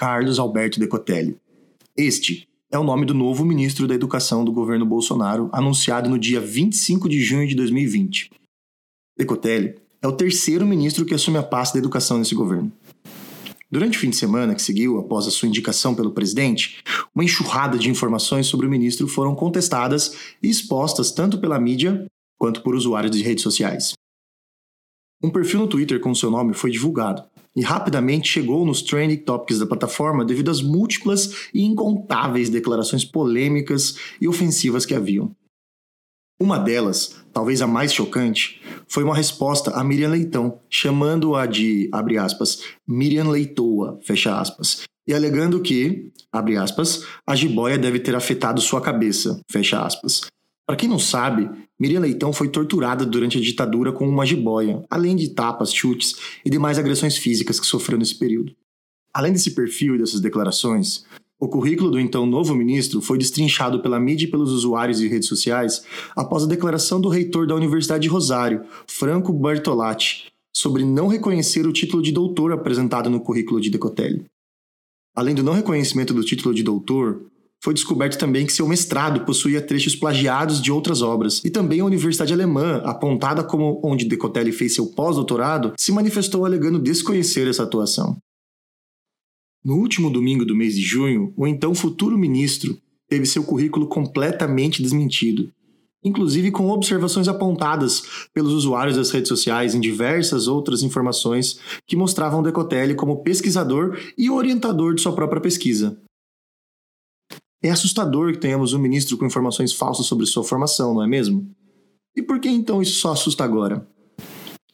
Carlos Alberto Decotelli. Este é o nome do novo ministro da Educação do governo Bolsonaro, anunciado no dia 25 de junho de 2020. Decotelli é o terceiro ministro que assume a pasta da educação nesse governo. Durante o fim de semana que seguiu após a sua indicação pelo presidente, uma enxurrada de informações sobre o ministro foram contestadas e expostas tanto pela mídia quanto por usuários de redes sociais. Um perfil no Twitter com seu nome foi divulgado e rapidamente chegou nos trending topics da plataforma devido às múltiplas e incontáveis declarações polêmicas e ofensivas que haviam. Uma delas, talvez a mais chocante, foi uma resposta a Miriam Leitão, chamando-a de, abre aspas, Miriam Leitoa, fecha aspas, e alegando que, abre aspas, a jiboia deve ter afetado sua cabeça, fecha aspas. Para quem não sabe, Miriam Leitão foi torturada durante a ditadura com uma jiboia, além de tapas, chutes e demais agressões físicas que sofreu nesse período. Além desse perfil e dessas declarações, o currículo do então novo ministro foi destrinchado pela mídia e pelos usuários de redes sociais após a declaração do reitor da Universidade de Rosário, Franco Bertolatti, sobre não reconhecer o título de doutor apresentado no currículo de Decotelli. Além do não reconhecimento do título de doutor, foi descoberto também que seu mestrado possuía trechos plagiados de outras obras, e também a Universidade Alemã, apontada como onde Decotelli fez seu pós-doutorado, se manifestou alegando desconhecer essa atuação. No último domingo do mês de junho, o então futuro ministro teve seu currículo completamente desmentido, inclusive com observações apontadas pelos usuários das redes sociais em diversas outras informações que mostravam Decotelli como pesquisador e orientador de sua própria pesquisa. É assustador que tenhamos um ministro com informações falsas sobre sua formação, não é mesmo? E por que então isso só assusta agora?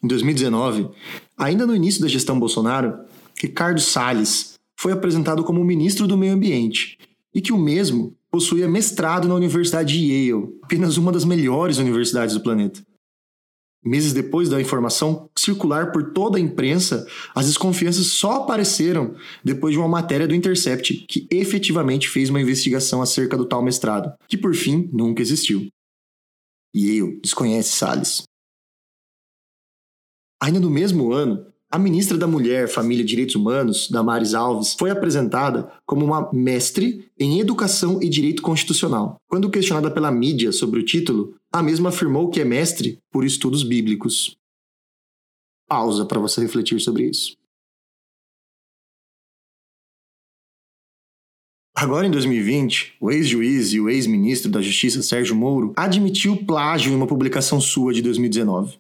Em 2019, ainda no início da gestão Bolsonaro, Ricardo Salles foi apresentado como ministro do Meio Ambiente e que o mesmo possuía mestrado na Universidade de Yale, apenas uma das melhores universidades do planeta. Meses depois da informação circular por toda a imprensa, as desconfianças só apareceram depois de uma matéria do Intercept que efetivamente fez uma investigação acerca do tal mestrado, que por fim nunca existiu. Yale desconhece Salles. Ainda no mesmo ano, a ministra da Mulher, Família e Direitos Humanos, Damares Alves, foi apresentada como uma mestre em Educação e Direito Constitucional. Quando questionada pela mídia sobre o título, a mesma afirmou que é mestre por estudos bíblicos. Pausa para você refletir sobre isso. Agora, em 2020, o ex-juiz e o ex-ministro da Justiça Sérgio Moro admitiu plágio em uma publicação sua de 2019.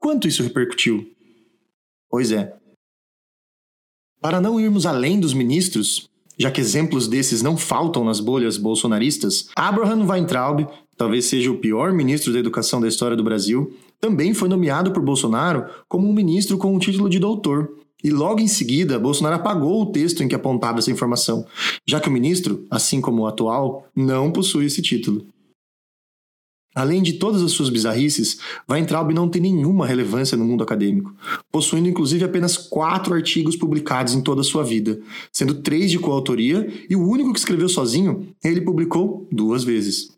Quanto isso repercutiu? Pois é. Para não irmos além dos ministros, já que exemplos desses não faltam nas bolhas bolsonaristas, Abraham Weintraub, talvez seja o pior ministro da educação da história do Brasil, também foi nomeado por Bolsonaro como um ministro com o título de doutor. E logo em seguida, Bolsonaro apagou o texto em que apontava essa informação, já que o ministro, assim como o atual, não possui esse título. Além de todas as suas bizarrices, Weintraub não tem nenhuma relevância no mundo acadêmico, possuindo inclusive apenas quatro artigos publicados em toda a sua vida, sendo três de coautoria e o único que escreveu sozinho ele publicou duas vezes.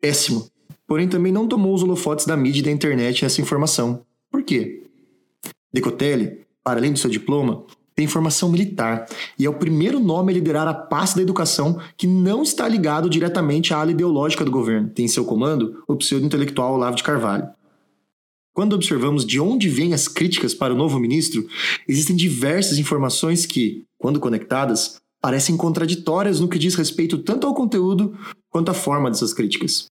Péssimo. Porém, também não tomou os holofotes da mídia e da internet nessa informação. Por quê? Decotelli, para além do seu diploma, tem formação militar e é o primeiro nome a liderar a pasta da educação que não está ligado diretamente à ala ideológica do governo. Tem em seu comando o pseudo-intelectual Olavo de Carvalho. Quando observamos de onde vêm as críticas para o novo ministro, existem diversas informações que, quando conectadas, parecem contraditórias no que diz respeito tanto ao conteúdo quanto à forma dessas críticas.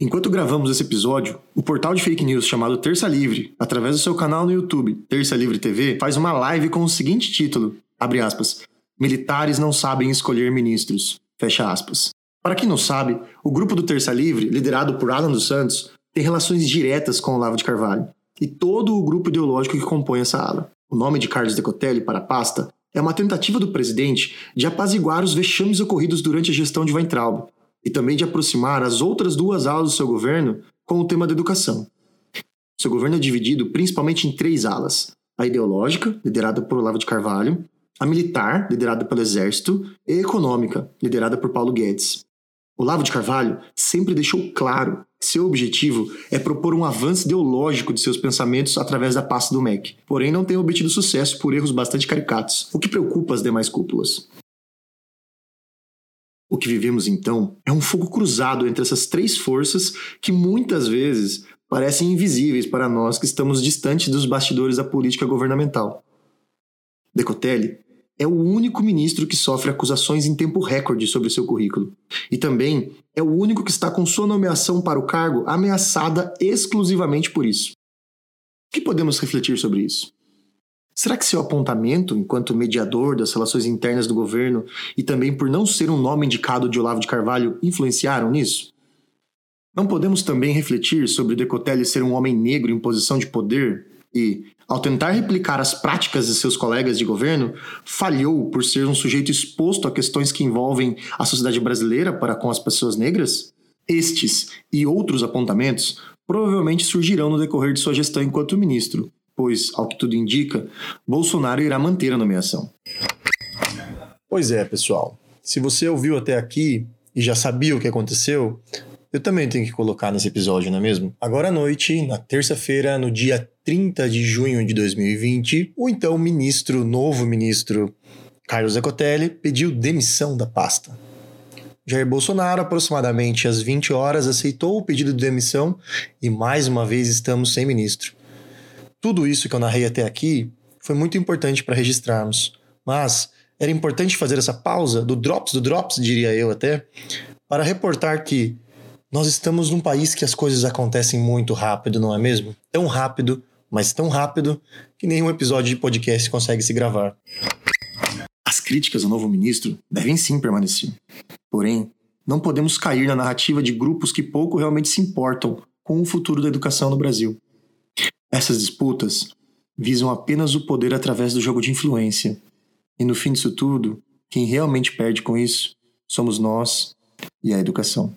Enquanto gravamos esse episódio, o portal de fake news chamado Terça Livre, através do seu canal no YouTube, Terça Livre TV, faz uma live com o seguinte título, aspas, Militares não sabem escolher ministros, fecha aspas. Para quem não sabe, o grupo do Terça Livre, liderado por Alan dos Santos, tem relações diretas com o Lavo de Carvalho e todo o grupo ideológico que compõe essa ala. O nome de Carlos Decotelli para a pasta é uma tentativa do presidente de apaziguar os vexames ocorridos durante a gestão de Weintraub, e também de aproximar as outras duas alas do seu governo com o tema da educação. Seu governo é dividido principalmente em três alas: a ideológica, liderada por Olavo de Carvalho, a militar, liderada pelo Exército, e a econômica, liderada por Paulo Guedes. Olavo de Carvalho sempre deixou claro seu objetivo é propor um avanço ideológico de seus pensamentos através da pasta do MEC, porém não tem obtido sucesso por erros bastante caricatos, o que preocupa as demais cúpulas. O que vivemos então é um fogo cruzado entre essas três forças que muitas vezes parecem invisíveis para nós que estamos distantes dos bastidores da política governamental. Decotelli é o único ministro que sofre acusações em tempo recorde sobre seu currículo. E também é o único que está com sua nomeação para o cargo ameaçada exclusivamente por isso. O que podemos refletir sobre isso? Será que seu apontamento, enquanto mediador das relações internas do governo e também por não ser um nome indicado de Olavo de Carvalho, influenciaram nisso? Não podemos também refletir sobre Decotelli ser um homem negro em posição de poder e, ao tentar replicar as práticas de seus colegas de governo, falhou por ser um sujeito exposto a questões que envolvem a sociedade brasileira para com as pessoas negras? Estes e outros apontamentos provavelmente surgirão no decorrer de sua gestão enquanto ministro, pois, ao que tudo indica, Bolsonaro irá manter a nomeação. Pois é, pessoal. Se você ouviu até aqui e já sabia o que aconteceu, eu também tenho que colocar nesse episódio, não é mesmo? Agora à noite, na terça-feira, no dia 30 de junho de 2020, o então ministro, novo ministro Carlos Ecotelli, pediu demissão da pasta. Jair Bolsonaro, aproximadamente às 20 horas, aceitou o pedido de demissão e mais uma vez estamos sem ministro. Tudo isso que eu narrei até aqui foi muito importante para registrarmos, mas era importante fazer essa pausa do drops do drops, diria eu até, para reportar que nós estamos num país que as coisas acontecem muito rápido, não é mesmo? Tão rápido, mas tão rápido que nenhum episódio de podcast consegue se gravar. As críticas ao novo ministro devem sim permanecer. Porém, não podemos cair na narrativa de grupos que pouco realmente se importam com o futuro da educação no Brasil. Essas disputas visam apenas o poder através do jogo de influência. E no fim disso tudo, quem realmente perde com isso somos nós e a educação.